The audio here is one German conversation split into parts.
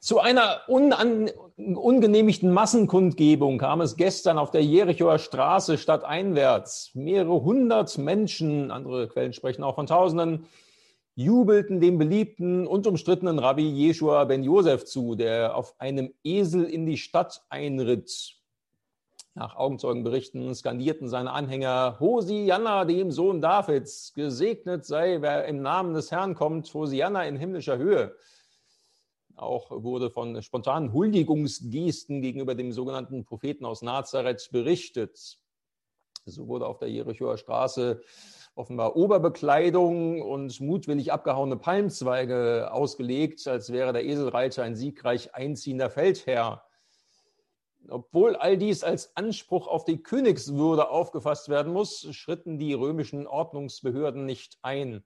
Zu einer unan, ungenehmigten Massenkundgebung kam es gestern auf der Jerichoer Straße stadteinwärts. Mehrere hundert Menschen, andere Quellen sprechen auch von Tausenden, jubelten dem beliebten und umstrittenen Rabbi Jeshua ben Josef zu, der auf einem Esel in die Stadt einritt. Nach Augenzeugenberichten skandierten seine Anhänger Hosianna, dem Sohn Davids. Gesegnet sei, wer im Namen des Herrn kommt, Hosianna in himmlischer Höhe. Auch wurde von spontanen Huldigungsgesten gegenüber dem sogenannten Propheten aus Nazareth berichtet. So wurde auf der Jerichoer Straße offenbar Oberbekleidung und mutwillig abgehauene Palmzweige ausgelegt, als wäre der Eselreiter ein siegreich einziehender Feldherr. Obwohl all dies als Anspruch auf die Königswürde aufgefasst werden muss, schritten die römischen Ordnungsbehörden nicht ein.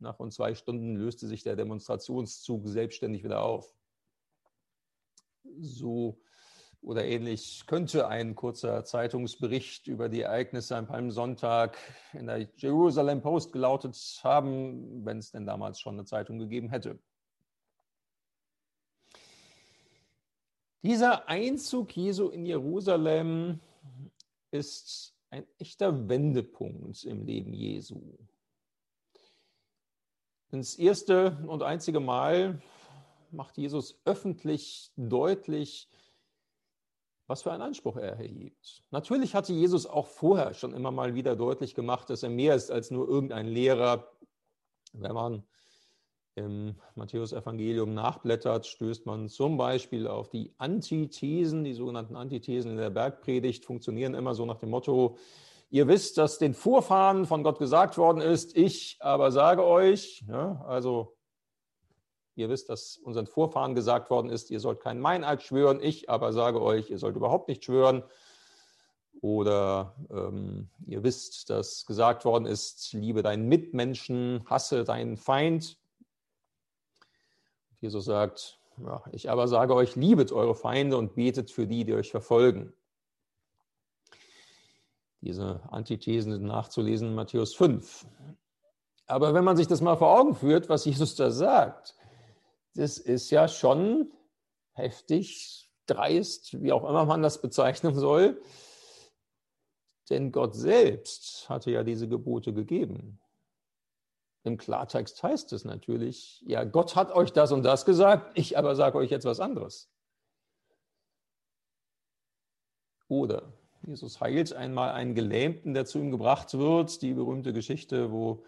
Nach rund zwei Stunden löste sich der Demonstrationszug selbstständig wieder auf. So oder ähnlich könnte ein kurzer Zeitungsbericht über die Ereignisse am Palmsonntag in der Jerusalem Post gelautet haben, wenn es denn damals schon eine Zeitung gegeben hätte. Dieser Einzug Jesu in Jerusalem ist ein echter Wendepunkt im Leben Jesu. Das erste und einzige Mal macht Jesus öffentlich deutlich, was für einen Anspruch er erhebt. Natürlich hatte Jesus auch vorher schon immer mal wieder deutlich gemacht, dass er mehr ist als nur irgendein Lehrer. Wenn man im Matthäus-Evangelium nachblättert, stößt man zum Beispiel auf die Antithesen, die sogenannten Antithesen in der Bergpredigt, funktionieren immer so nach dem Motto, Ihr wisst, dass den Vorfahren von Gott gesagt worden ist, ich aber sage euch, ja, also ihr wisst, dass unseren Vorfahren gesagt worden ist, ihr sollt keinen Meineid schwören, ich aber sage euch, ihr sollt überhaupt nicht schwören. Oder ähm, ihr wisst, dass gesagt worden ist, liebe deinen Mitmenschen, hasse deinen Feind. Jesus sagt, ja, ich aber sage euch, liebet eure Feinde und betet für die, die euch verfolgen. Diese Antithesen sind nachzulesen in Matthäus 5. Aber wenn man sich das mal vor Augen führt, was Jesus da sagt, das ist ja schon heftig, dreist, wie auch immer man das bezeichnen soll. Denn Gott selbst hatte ja diese Gebote gegeben. Im Klartext heißt es natürlich, ja, Gott hat euch das und das gesagt, ich aber sage euch jetzt was anderes. Oder Jesus heilt einmal einen Gelähmten, der zu ihm gebracht wird. Die berühmte Geschichte, wo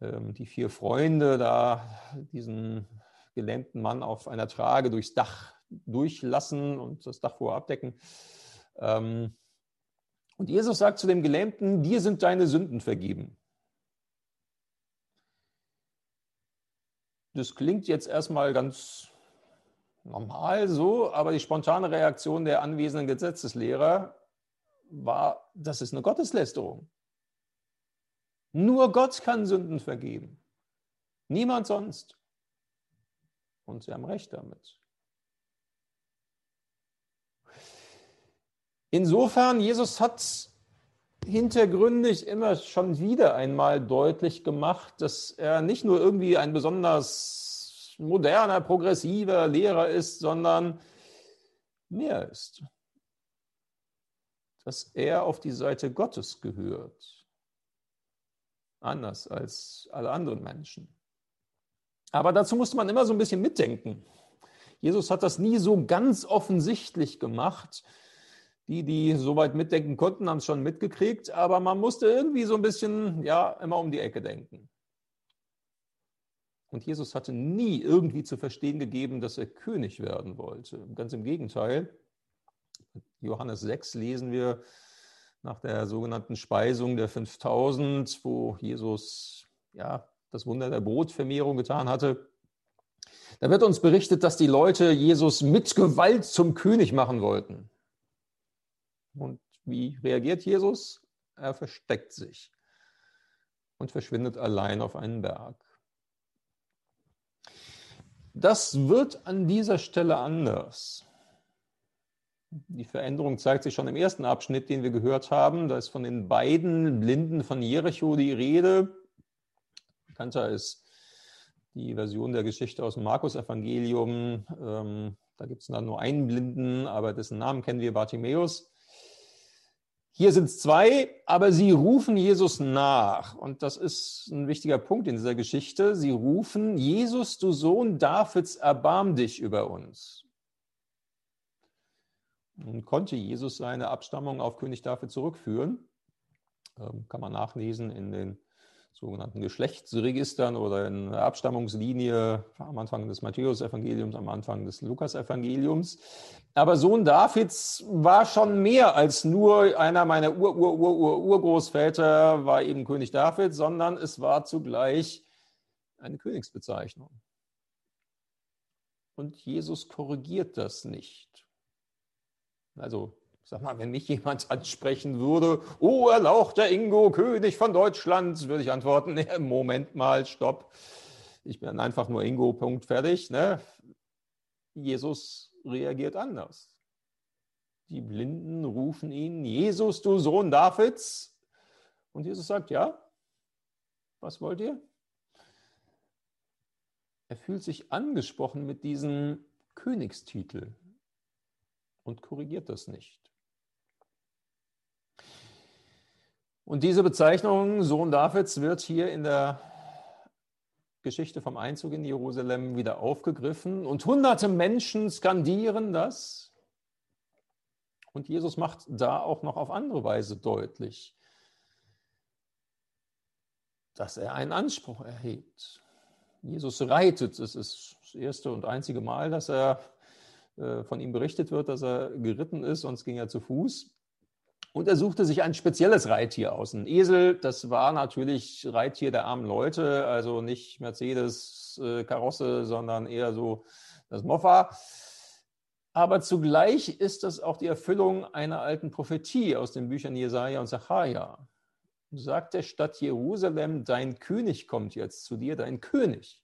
ähm, die vier Freunde da diesen gelähmten Mann auf einer Trage durchs Dach durchlassen und das Dach vorher abdecken. Ähm, und Jesus sagt zu dem Gelähmten, dir sind deine Sünden vergeben. Das klingt jetzt erstmal ganz normal so, aber die spontane Reaktion der anwesenden Gesetzeslehrer war, das ist eine Gotteslästerung. Nur Gott kann Sünden vergeben. Niemand sonst. Und sie haben recht damit. Insofern, Jesus hat hintergründig immer schon wieder einmal deutlich gemacht, dass er nicht nur irgendwie ein besonders moderner, progressiver Lehrer ist, sondern mehr ist dass er auf die Seite Gottes gehört. Anders als alle anderen Menschen. Aber dazu musste man immer so ein bisschen mitdenken. Jesus hat das nie so ganz offensichtlich gemacht. Die, die soweit mitdenken konnten, haben es schon mitgekriegt, aber man musste irgendwie so ein bisschen, ja, immer um die Ecke denken. Und Jesus hatte nie irgendwie zu verstehen gegeben, dass er König werden wollte. Ganz im Gegenteil. Johannes 6 lesen wir nach der sogenannten Speisung der 5000, wo Jesus ja, das Wunder der Brotvermehrung getan hatte. Da wird uns berichtet, dass die Leute Jesus mit Gewalt zum König machen wollten. Und wie reagiert Jesus? Er versteckt sich und verschwindet allein auf einen Berg. Das wird an dieser Stelle anders. Die Veränderung zeigt sich schon im ersten Abschnitt, den wir gehört haben. Da ist von den beiden Blinden von Jericho die Rede. Bekannter ist die Version der Geschichte aus dem Markus-Evangelium. Ähm, da gibt es dann nur einen Blinden, aber dessen Namen kennen wir, Bartimäus. Hier sind es zwei, aber sie rufen Jesus nach. Und das ist ein wichtiger Punkt in dieser Geschichte. Sie rufen, Jesus, du Sohn Davids, erbarm dich über uns. Konnte Jesus seine Abstammung auf König David zurückführen. Ähm, kann man nachlesen in den sogenannten Geschlechtsregistern oder in der Abstammungslinie am Anfang des Matthäus-Evangeliums, am Anfang des Lukas-Evangeliums. Aber Sohn Davids war schon mehr als nur einer meiner Ur-Ur-Ur-Urgroßväter war eben König David, sondern es war zugleich eine Königsbezeichnung. Und Jesus korrigiert das nicht. Also Sag mal, wenn mich jemand ansprechen würde, oh, erlauchter Ingo, König von Deutschland, würde ich antworten, nee, Moment mal, stopp. Ich bin einfach nur Ingo, Punkt, fertig. Ne? Jesus reagiert anders. Die Blinden rufen ihn, Jesus, du Sohn Davids. Und Jesus sagt, ja, was wollt ihr? Er fühlt sich angesprochen mit diesem Königstitel und korrigiert das nicht. Und diese Bezeichnung Sohn Davids wird hier in der Geschichte vom Einzug in Jerusalem wieder aufgegriffen und hunderte Menschen skandieren das. Und Jesus macht da auch noch auf andere Weise deutlich, dass er einen Anspruch erhebt. Jesus reitet. Es ist das erste und einzige Mal, dass er von ihm berichtet wird, dass er geritten ist, sonst ging er zu Fuß. Und er suchte sich ein spezielles Reittier aus. Ein Esel, das war natürlich Reittier der armen Leute, also nicht Mercedes-Karosse, sondern eher so das Moffa. Aber zugleich ist das auch die Erfüllung einer alten Prophetie aus den Büchern Jesaja und Zachariah. Sagt der Stadt Jerusalem, dein König kommt jetzt zu dir, dein König.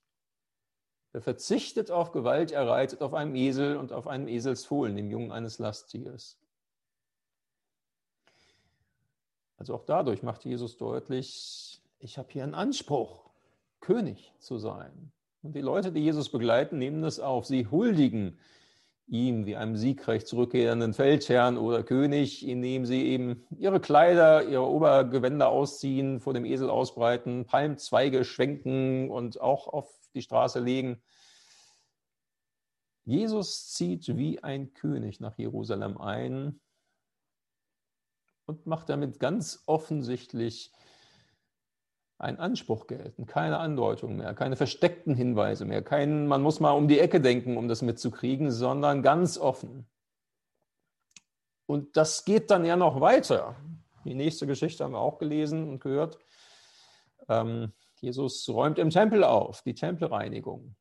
Er verzichtet auf Gewalt, er reitet auf einem Esel und auf einem Eselsfohlen, dem Jungen eines Lasttiers. Also auch dadurch macht Jesus deutlich, ich habe hier einen Anspruch, König zu sein. Und die Leute, die Jesus begleiten, nehmen das auf. Sie huldigen ihm wie einem siegreich zurückkehrenden Feldherrn oder König, indem sie eben ihre Kleider, ihre Obergewänder ausziehen, vor dem Esel ausbreiten, Palmzweige schwenken und auch auf die Straße legen. Jesus zieht wie ein König nach Jerusalem ein und macht damit ganz offensichtlich einen Anspruch geltend, keine Andeutung mehr, keine versteckten Hinweise mehr, kein, man muss mal um die Ecke denken, um das mitzukriegen, sondern ganz offen. Und das geht dann ja noch weiter. Die nächste Geschichte haben wir auch gelesen und gehört. Ähm, Jesus räumt im Tempel auf, die Tempelreinigung.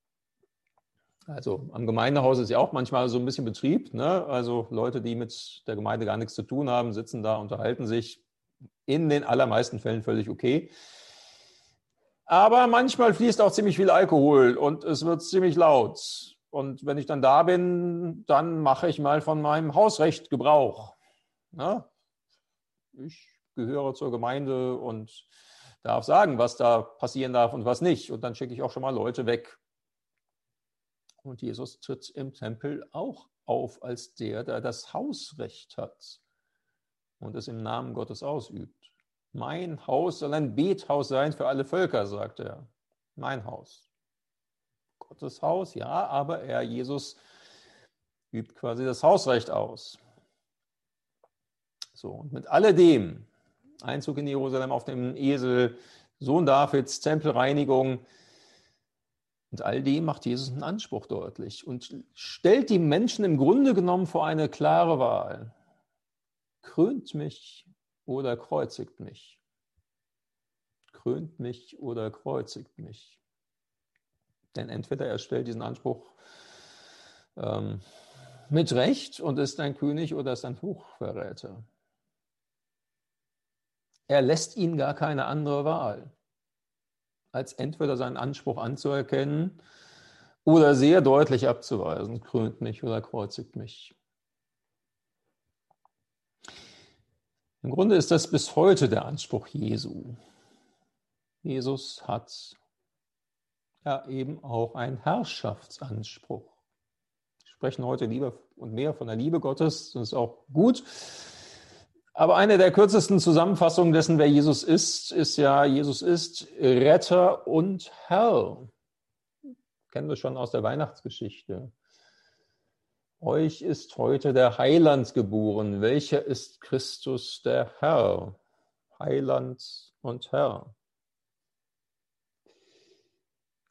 Also am Gemeindehaus ist ja auch manchmal so ein bisschen Betrieb. Ne? Also Leute, die mit der Gemeinde gar nichts zu tun haben, sitzen da, unterhalten sich. In den allermeisten Fällen völlig okay. Aber manchmal fließt auch ziemlich viel Alkohol und es wird ziemlich laut. Und wenn ich dann da bin, dann mache ich mal von meinem Hausrecht Gebrauch. Ne? Ich gehöre zur Gemeinde und darf sagen, was da passieren darf und was nicht. Und dann schicke ich auch schon mal Leute weg, und Jesus tritt im Tempel auch auf als der, der das Hausrecht hat und es im Namen Gottes ausübt. Mein Haus soll ein Bethaus sein für alle Völker, sagt er. Mein Haus. Gottes Haus, ja, aber er, Jesus, übt quasi das Hausrecht aus. So, und mit alledem, Einzug in Jerusalem auf dem Esel, Sohn Davids, Tempelreinigung, und all dem macht Jesus einen Anspruch deutlich und stellt die Menschen im Grunde genommen vor eine klare Wahl. Krönt mich oder kreuzigt mich. Krönt mich oder kreuzigt mich. Denn entweder er stellt diesen Anspruch ähm, mit Recht und ist ein König oder ist ein Hochverräter. Er lässt ihnen gar keine andere Wahl als entweder seinen Anspruch anzuerkennen oder sehr deutlich abzuweisen, krönt mich oder kreuzigt mich. Im Grunde ist das bis heute der Anspruch Jesu. Jesus hat ja eben auch ein Herrschaftsanspruch. Wir sprechen heute lieber und mehr von der Liebe Gottes, das ist auch gut. Aber eine der kürzesten Zusammenfassungen dessen, wer Jesus ist, ist ja, Jesus ist Retter und Herr. Kennen wir schon aus der Weihnachtsgeschichte. Euch ist heute der Heiland geboren. Welcher ist Christus der Herr? Heiland und Herr.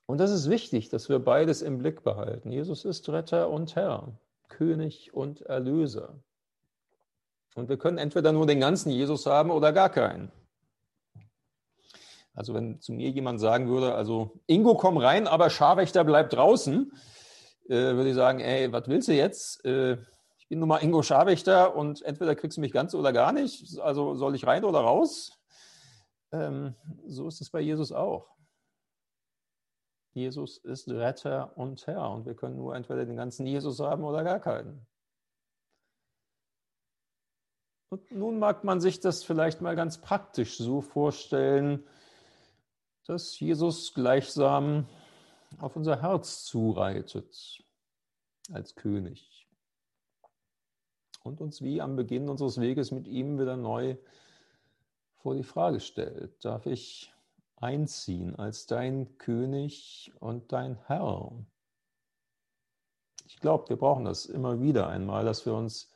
Und das ist wichtig, dass wir beides im Blick behalten. Jesus ist Retter und Herr, König und Erlöser. Und wir können entweder nur den ganzen Jesus haben oder gar keinen. Also wenn zu mir jemand sagen würde, also Ingo, komm rein, aber Scharwächter bleibt draußen, äh, würde ich sagen, ey, was willst du jetzt? Äh, ich bin nun mal Ingo Scharwächter und entweder kriegst du mich ganz oder gar nicht. Also soll ich rein oder raus? Ähm, so ist es bei Jesus auch. Jesus ist Retter und Herr und wir können nur entweder den ganzen Jesus haben oder gar keinen. Und nun mag man sich das vielleicht mal ganz praktisch so vorstellen, dass Jesus gleichsam auf unser Herz zureitet als König und uns wie am Beginn unseres Weges mit ihm wieder neu vor die Frage stellt, darf ich einziehen als dein König und dein Herr? Ich glaube, wir brauchen das immer wieder einmal, dass wir uns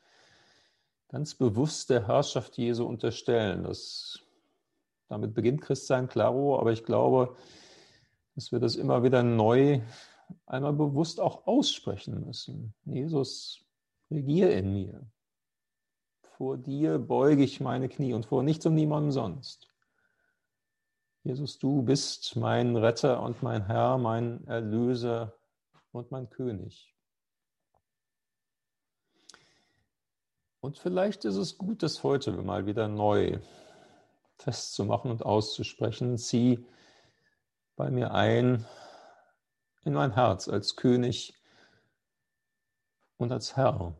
ganz bewusst der Herrschaft Jesu unterstellen. Das, damit beginnt Christsein, klaro, aber ich glaube, dass wir das immer wieder neu einmal bewusst auch aussprechen müssen. Jesus, regier in mir. Vor dir beuge ich meine Knie und vor nichts und niemandem sonst. Jesus, du bist mein Retter und mein Herr, mein Erlöser und mein König. Und vielleicht ist es gut, das heute mal wieder neu festzumachen und auszusprechen. Zieh bei mir ein in mein Herz als König und als Herr.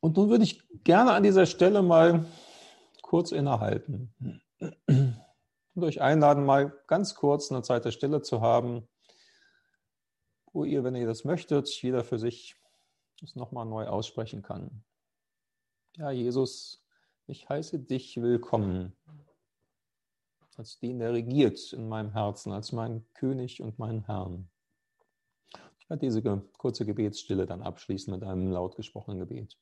Und nun würde ich gerne an dieser Stelle mal kurz innehalten und euch einladen, mal ganz kurz eine Zeit der Stille zu haben wo ihr, wenn ihr das möchtet, jeder für sich das nochmal neu aussprechen kann. Ja, Jesus, ich heiße dich willkommen als den, der regiert in meinem Herzen, als mein König und mein Herrn. Ich werde diese kurze Gebetsstille dann abschließen mit einem laut gesprochenen Gebet.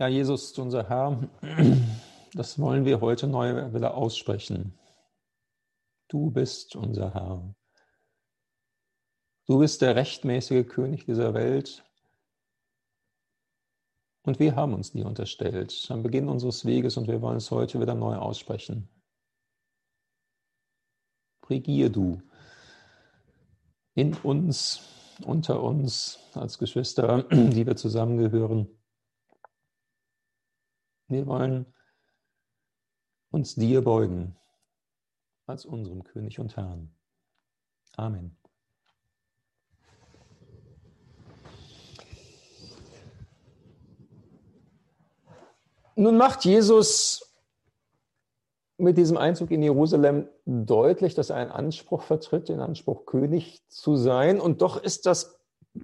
Ja, Jesus, unser Herr, das wollen wir heute neu wieder aussprechen. Du bist unser Herr. Du bist der rechtmäßige König dieser Welt. Und wir haben uns dir unterstellt am Beginn unseres Weges und wir wollen es heute wieder neu aussprechen. Regier du in uns, unter uns als Geschwister, die wir zusammengehören. Wir wollen uns dir beugen als unserem König und Herrn. Amen. Nun macht Jesus mit diesem Einzug in Jerusalem deutlich, dass er einen Anspruch vertritt, den Anspruch König zu sein. Und doch ist das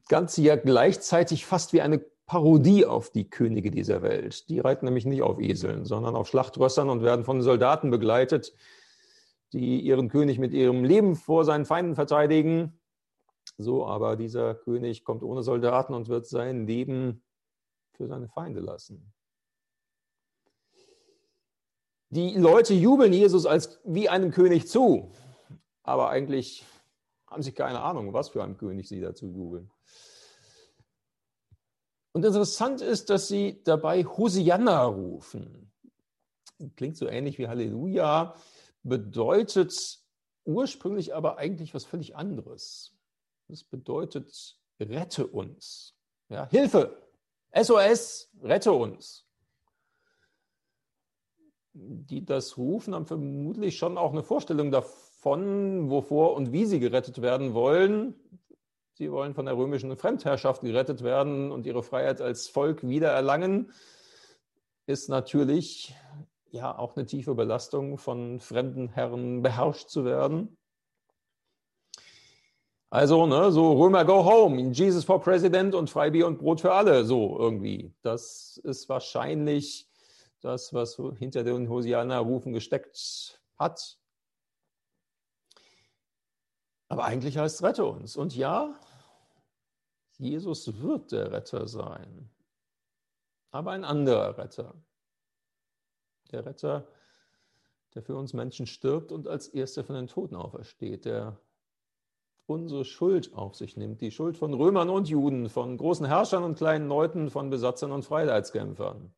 Ganze ja gleichzeitig fast wie eine Parodie auf die Könige dieser Welt. Die reiten nämlich nicht auf Eseln, sondern auf Schlachtrössern und werden von Soldaten begleitet, die ihren König mit ihrem Leben vor seinen Feinden verteidigen. So aber dieser König kommt ohne Soldaten und wird sein Leben für seine Feinde lassen. Die Leute jubeln Jesus als wie einem König zu, aber eigentlich haben sie keine Ahnung, was für einem König sie dazu jubeln. Und interessant ist, dass sie dabei Hosianna rufen. Klingt so ähnlich wie Halleluja, bedeutet ursprünglich aber eigentlich was völlig anderes. Das bedeutet, rette uns. Ja, Hilfe, SOS, rette uns. Die das rufen, haben vermutlich schon auch eine Vorstellung davon, wovor und wie sie gerettet werden wollen. Sie wollen von der römischen Fremdherrschaft gerettet werden und ihre Freiheit als Volk wiedererlangen. Ist natürlich ja auch eine tiefe Belastung, von fremden Herren beherrscht zu werden. Also, ne, so Römer go home, Jesus for President und Freibier und Brot für alle, so irgendwie. Das ist wahrscheinlich das, was hinter den Hosianer-Rufen gesteckt hat. Aber eigentlich heißt es, rette uns. Und ja, Jesus wird der Retter sein. Aber ein anderer Retter. Der Retter, der für uns Menschen stirbt und als erster von den Toten aufersteht, der unsere Schuld auf sich nimmt, die Schuld von Römern und Juden, von großen Herrschern und kleinen Leuten, von Besatzern und Freiheitskämpfern.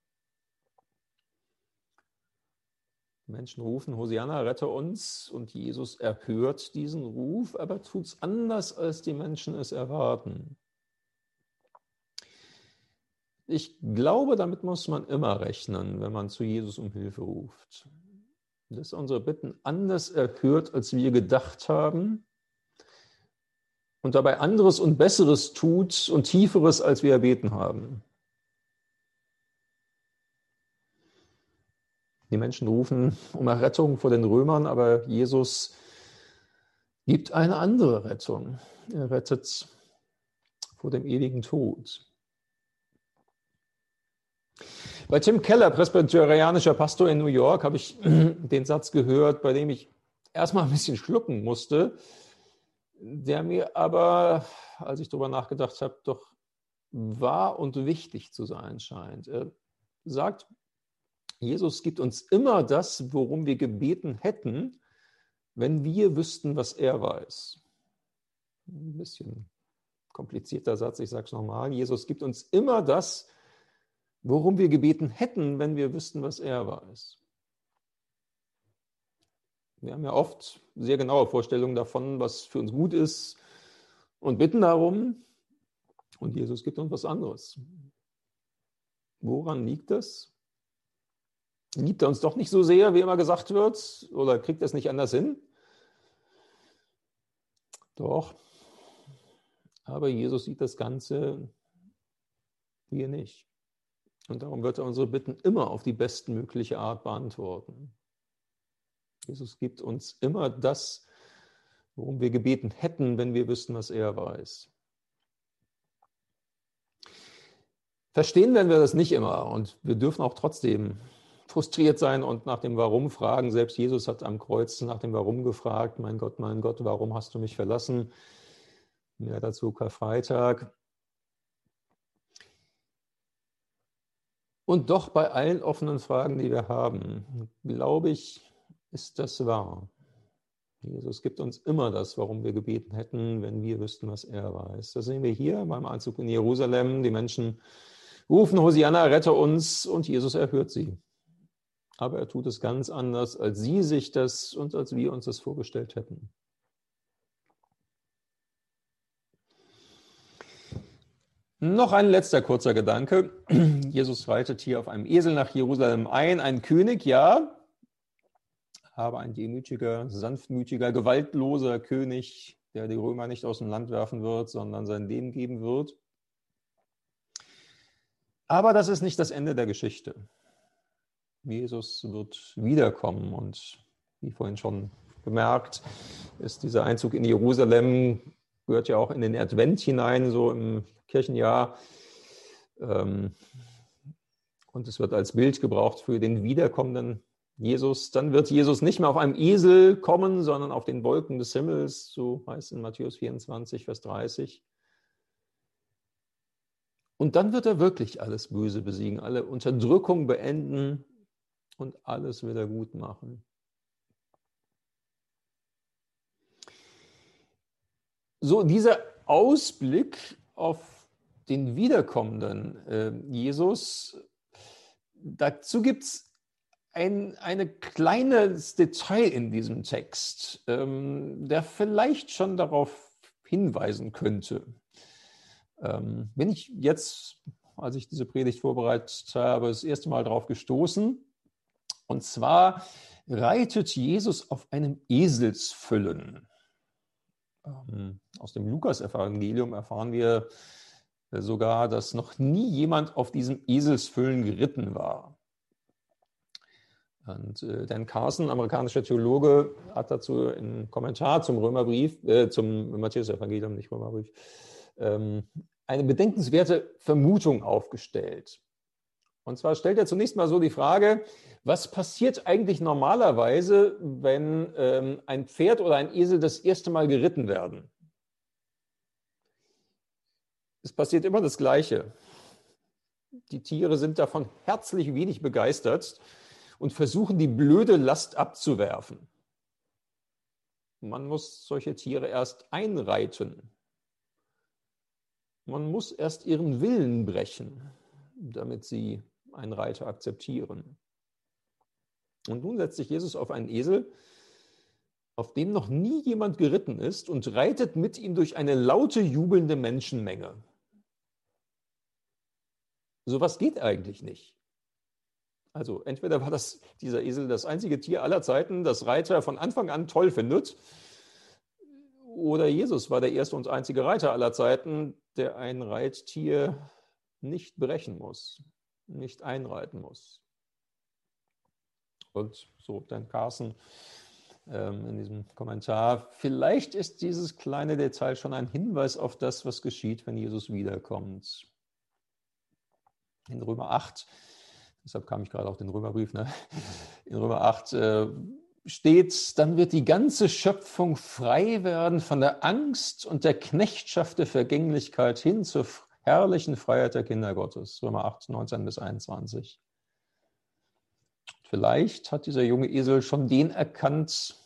Menschen rufen, Hosianna, rette uns, und Jesus erhört diesen Ruf, aber tut es anders, als die Menschen es erwarten. Ich glaube, damit muss man immer rechnen, wenn man zu Jesus um Hilfe ruft. Dass unsere Bitten anders erhört, als wir gedacht haben und dabei anderes und Besseres tut und Tieferes, als wir erbeten haben. Die Menschen rufen um Errettung vor den Römern, aber Jesus gibt eine andere Rettung. Er rettet vor dem ewigen Tod. Bei Tim Keller, presbyterianischer Pastor in New York, habe ich den Satz gehört, bei dem ich erstmal ein bisschen schlucken musste der mir aber, als ich darüber nachgedacht habe, doch wahr und wichtig zu sein scheint. Er sagt, Jesus gibt uns immer das, worum wir gebeten hätten, wenn wir wüssten, was er weiß. Ein bisschen komplizierter Satz, ich sage es nochmal. Jesus gibt uns immer das, worum wir gebeten hätten, wenn wir wüssten, was er weiß. Wir haben ja oft sehr genaue Vorstellungen davon, was für uns gut ist und bitten darum. Und Jesus gibt uns was anderes. Woran liegt das? Liebt er uns doch nicht so sehr, wie immer gesagt wird? Oder kriegt er es nicht anders hin? Doch. Aber Jesus sieht das Ganze wir nicht. Und darum wird er unsere Bitten immer auf die bestmögliche Art beantworten. Jesus gibt uns immer das, worum wir gebeten hätten, wenn wir wüssten, was er weiß. Verstehen werden wir das nicht immer und wir dürfen auch trotzdem frustriert sein und nach dem Warum fragen. Selbst Jesus hat am Kreuz nach dem Warum gefragt. Mein Gott, mein Gott, warum hast du mich verlassen? Mehr dazu Karfreitag. Und doch bei allen offenen Fragen, die wir haben, glaube ich, ist das wahr. Jesus gibt uns immer das, warum wir gebeten hätten, wenn wir wüssten, was er weiß. Das sehen wir hier beim Einzug in Jerusalem. Die Menschen rufen, Hosianna, rette uns, und Jesus erhört sie. Aber er tut es ganz anders, als sie sich das und als wir uns das vorgestellt hätten. Noch ein letzter kurzer Gedanke. Jesus reitet hier auf einem Esel nach Jerusalem ein. Ein König, ja, aber ein demütiger, sanftmütiger, gewaltloser König, der die Römer nicht aus dem Land werfen wird, sondern sein Leben geben wird. Aber das ist nicht das Ende der Geschichte. Jesus wird wiederkommen und wie vorhin schon bemerkt, ist dieser Einzug in Jerusalem, gehört ja auch in den Advent hinein, so im Kirchenjahr. Ähm, und es wird als Bild gebraucht für den wiederkommenden Jesus, dann wird Jesus nicht mehr auf einem Esel kommen, sondern auf den Wolken des Himmels, so heißt es in Matthäus 24, Vers 30. Und dann wird er wirklich alles Böse besiegen, alle Unterdrückung beenden und alles wieder gut machen. So, dieser Ausblick auf den wiederkommenden äh, Jesus, dazu gibt es ein eine kleines Detail in diesem Text, ähm, der vielleicht schon darauf hinweisen könnte. Ähm, wenn ich jetzt als ich diese Predigt vorbereitet habe, das erste Mal darauf gestoßen. Und zwar reitet Jesus auf einem Eselsfüllen. Ähm, aus dem Lukas-Evangelium erfahren wir sogar, dass noch nie jemand auf diesem Eselsfüllen geritten war. Und äh, Dan Carson, amerikanischer Theologe, hat dazu einen Kommentar zum Römerbrief, äh, zum Matthäus-Evangelium, nicht Römerbrief, ähm, eine bedenkenswerte Vermutung aufgestellt. Und zwar stellt er zunächst mal so die Frage, was passiert eigentlich normalerweise, wenn ähm, ein Pferd oder ein Esel das erste Mal geritten werden? Es passiert immer das Gleiche. Die Tiere sind davon herzlich wenig begeistert und versuchen, die blöde Last abzuwerfen. Man muss solche Tiere erst einreiten. Man muss erst ihren Willen brechen, damit sie einen Reiter akzeptieren. Und nun setzt sich Jesus auf einen Esel, auf dem noch nie jemand geritten ist, und reitet mit ihm durch eine laute, jubelnde Menschenmenge. Sowas geht eigentlich nicht. Also entweder war das, dieser Esel das einzige Tier aller Zeiten, das Reiter von Anfang an toll findet, oder Jesus war der erste und einzige Reiter aller Zeiten, der ein Reittier nicht brechen muss, nicht einreiten muss. Und so dann Carsten ähm, in diesem Kommentar, vielleicht ist dieses kleine Detail schon ein Hinweis auf das, was geschieht, wenn Jesus wiederkommt. In Römer 8 deshalb kam ich gerade auf den Römerbrief, ne? in Römer 8 äh, steht, dann wird die ganze Schöpfung frei werden von der Angst und der Knechtschaft der Vergänglichkeit hin zur herrlichen Freiheit der Kinder Gottes. Römer 8, 19 bis 21. Vielleicht hat dieser junge Esel schon den erkannt,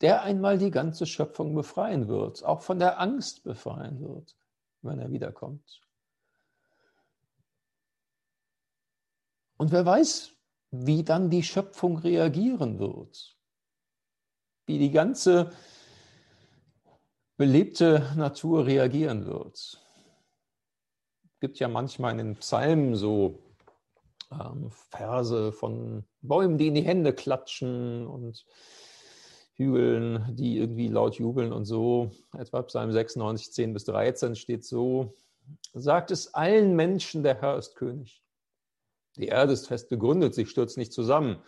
der einmal die ganze Schöpfung befreien wird, auch von der Angst befreien wird, wenn er wiederkommt. Und wer weiß, wie dann die Schöpfung reagieren wird, wie die ganze belebte Natur reagieren wird. Gibt ja manchmal in den Psalmen so ähm, Verse von Bäumen, die in die Hände klatschen und Hügeln, die irgendwie laut jubeln und so. Etwa Psalm 96, 10 bis 13 steht so, sagt es allen Menschen, der Herr ist König. Die Erde ist fest gegründet, sie stürzt nicht zusammen.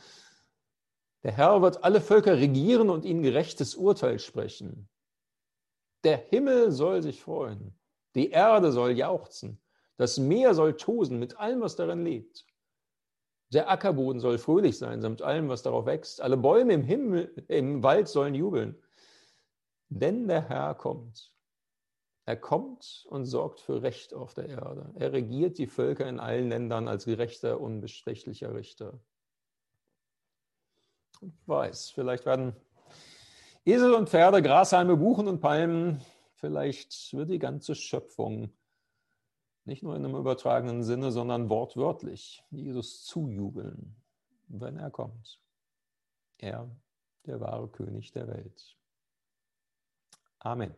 Der Herr wird alle Völker regieren und ihnen gerechtes Urteil sprechen. Der Himmel soll sich freuen, die Erde soll jauchzen, das Meer soll tosen mit allem, was darin lebt. Der Ackerboden soll fröhlich sein, samt allem, was darauf wächst. Alle Bäume im Himmel, im Wald sollen jubeln. Denn der Herr kommt. Er kommt und sorgt für Recht auf der Erde. Er regiert die Völker in allen Ländern als gerechter, unbestechlicher Richter. Ich weiß, vielleicht werden Esel und Pferde, Grashalme, Buchen und Palmen, vielleicht wird die ganze Schöpfung nicht nur in einem übertragenen Sinne, sondern wortwörtlich Jesus zujubeln, wenn er kommt. Er, der wahre König der Welt. Amen.